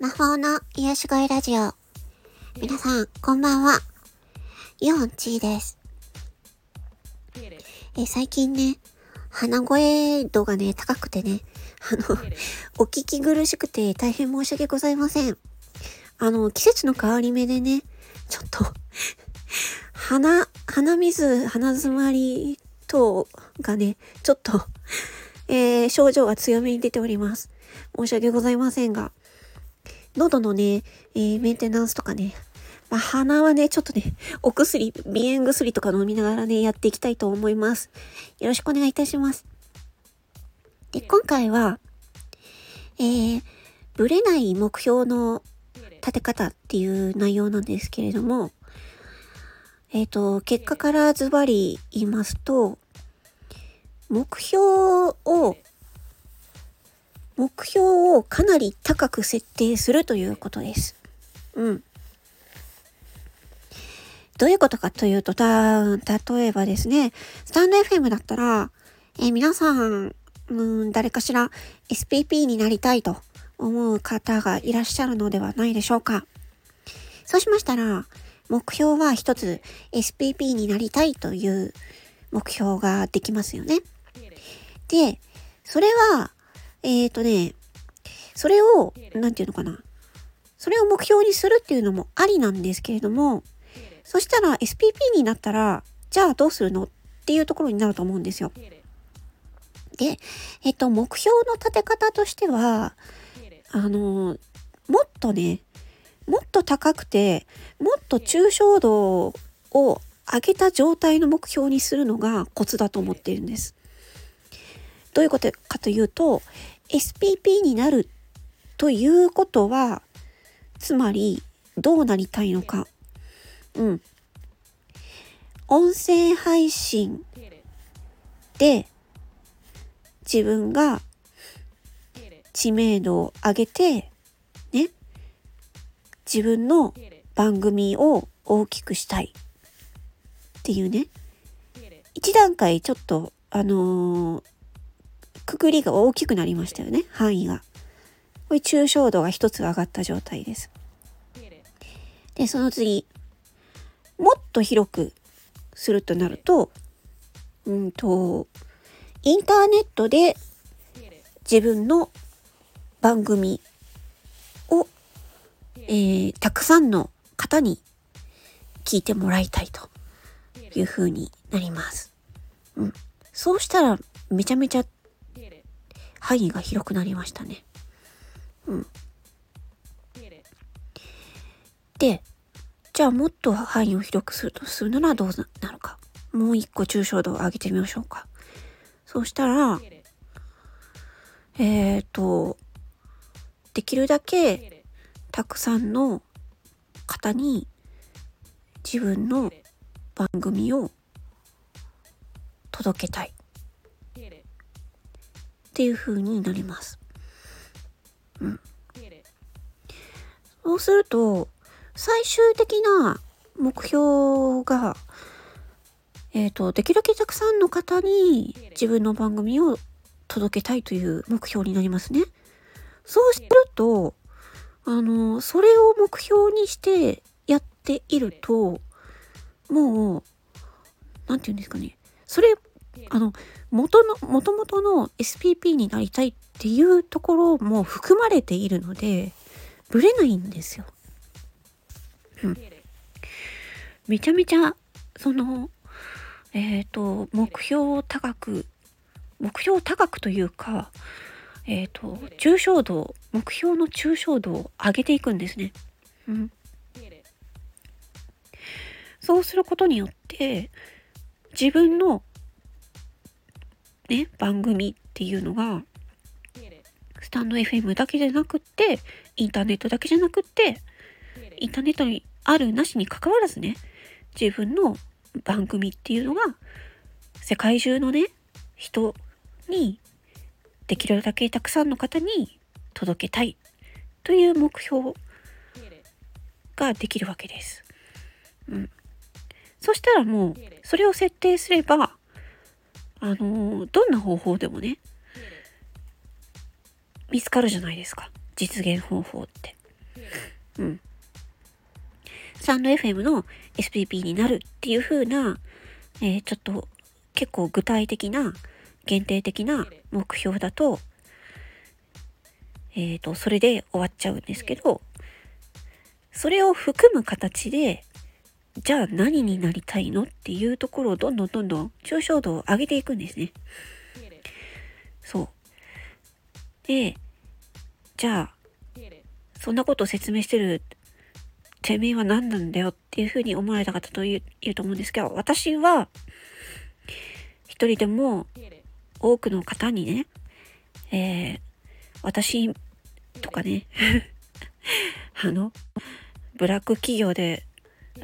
魔法の癒し声ラジオ。皆さん、こんばんは。イオンチーです。え、最近ね、鼻声度がね、高くてね、あの、お聞き苦しくて大変申し訳ございません。あの、季節の変わり目でね、ちょっと鼻、鼻水、鼻詰まり等がね、ちょっとえー、症状が強めに出ております。申し訳ございませんが。喉のね、えー、メンテナンスとかね、まあ、鼻はね、ちょっとね、お薬、鼻炎薬とか飲みながらね、やっていきたいと思います。よろしくお願いいたします。で、今回は、えー、ぶれない目標の立て方っていう内容なんですけれども、えっ、ー、と、結果からズバリ言いますと、目標を、目標をかなり高く設定するということです。うん。どういうことかというと、た、例えばですね、スタンド FM だったら、えー、皆さん、うん、誰かしら SPP になりたいと思う方がいらっしゃるのではないでしょうか。そうしましたら、目標は一つ SPP になりたいという目標ができますよね。で、それは、えっ、ー、とね、それを、なんていうのかな。それを目標にするっていうのもありなんですけれども、そしたら SPP になったら、じゃあどうするのっていうところになると思うんですよ。で、えっと、目標の立て方としては、あの、もっとね、もっと高くて、もっと抽象度を上げた状態の目標にするのがコツだと思っているんです。どういうことかというと、SPP になるということは、つまり、どうなりたいのか。うん。音声配信で自分が知名度を上げて、ね、自分の番組を大きくしたいっていうね、一段階ちょっと、あのー、くくりが大きくなりましたよね、範囲が。これ抽象度が一つ上がった状態です。で、その次、もっと広くするとなると、うんと、インターネットで自分の番組を、えー、たくさんの方に聞いてもらいたいという風になります。うん。そうしたらめちゃめちゃ範囲が広くなりましたね。うん。で、じゃあもっと範囲を広くするとするならどうなるか。もう一個抽象度を上げてみましょうか。そうしたら、えっ、ー、と、できるだけたくさんの方に自分の番組を届けたいっていう風になります。うん。そうすると、最終的な目標が、えっ、ー、と、できるだけたくさんの方に自分の番組を届けたいという目標になりますね。そうすると、あの、それを目標にしてやっていると、もう、なんて言うんですかね。それ、あの、元の、元々の SPP になりたいっていうところも含まれているので、ぶれないんですよ。うん。めちゃめちゃ、その、えっ、ー、と、目標を高く、目標を高くというか、えっ、ー、と、抽象度、目標の抽象度を上げていくんですね。うん。そうすることによって、自分の、ね、番組っていうのが、スタンド FM だけじゃなくって、インターネットだけじゃなくって、インターネットにあるなしに関わらずね、自分の番組っていうのが、世界中のね、人に、できるだけたくさんの方に届けたいという目標ができるわけです。うん。そしたらもう、それを設定すれば、あの、どんな方法でもね、見つかるじゃないですか。実現方法って。うん。スタンド FM の SPP になるっていう風な、えー、ちょっと結構具体的な限定的な目標だと、えっ、ー、と、それで終わっちゃうんですけど、それを含む形で、じゃあ何になりたいのっていうところをどんどんどんどん抽象度を上げていくんですね。そう。で、じゃあ、そんなことを説明してるてめえは何なんだよっていうふうに思われた方といると思うんですけど、私は、一人でも多くの方にね、えー、私とかね、あの、ブラック企業で、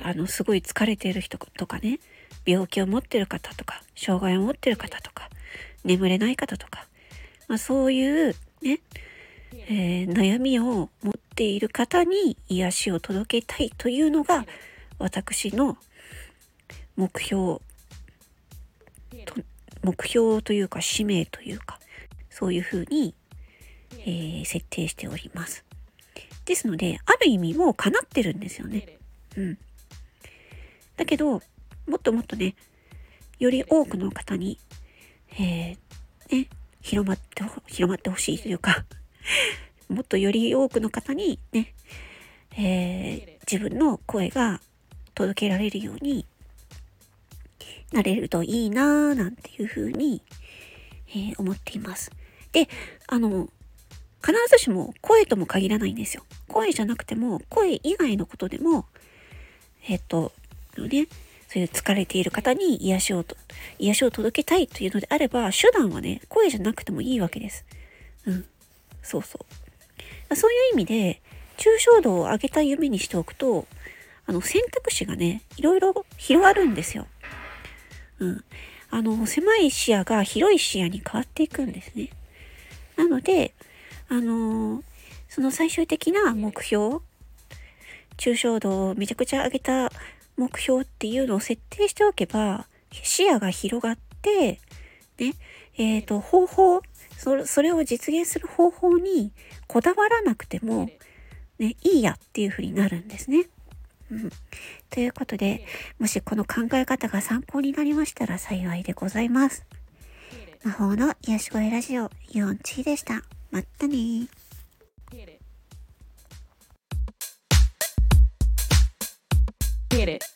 あの、すごい疲れている人とかね、病気を持ってる方とか、障害を持ってる方とか、眠れない方とか、まあ、そういうね、えー、悩みを持っている方に癒しを届けたいというのが私の目標と目標というか使命というかそういうふうに、えー、設定しております。ですのである意味もう叶ってるんですよね。うん。だけどもっともっとねより多くの方に、えー、ね、広まって広まってほしいというか もっとより多くの方にね、えー、自分の声が届けられるようになれるといいなぁなんていうふうに、えー、思っています。で、あの、必ずしも声とも限らないんですよ。声じゃなくても、声以外のことでも、えっ、ー、と、ね、そういう疲れている方に癒しをと、癒しを届けたいというのであれば、手段はね、声じゃなくてもいいわけです。うん。そうそう。そういう意味で、抽象度を上げた夢にしておくと、あの、選択肢がね、いろいろ広がるんですよ。うん。あの、狭い視野が広い視野に変わっていくんですね。なので、あのその最終的な目標、抽象度をめちゃくちゃ上げた目標っていうのを設定しておけば、視野が広がって、ね、えっ、ー、と、方法そ、それを実現する方法にこだわらなくても、ね、いいやっていうふうになるんですね。うん。ということで、もしこの考え方が参考になりましたら幸いでございます。魔法の癒し声ラジオ、ユオンチーでした。まったね Get it.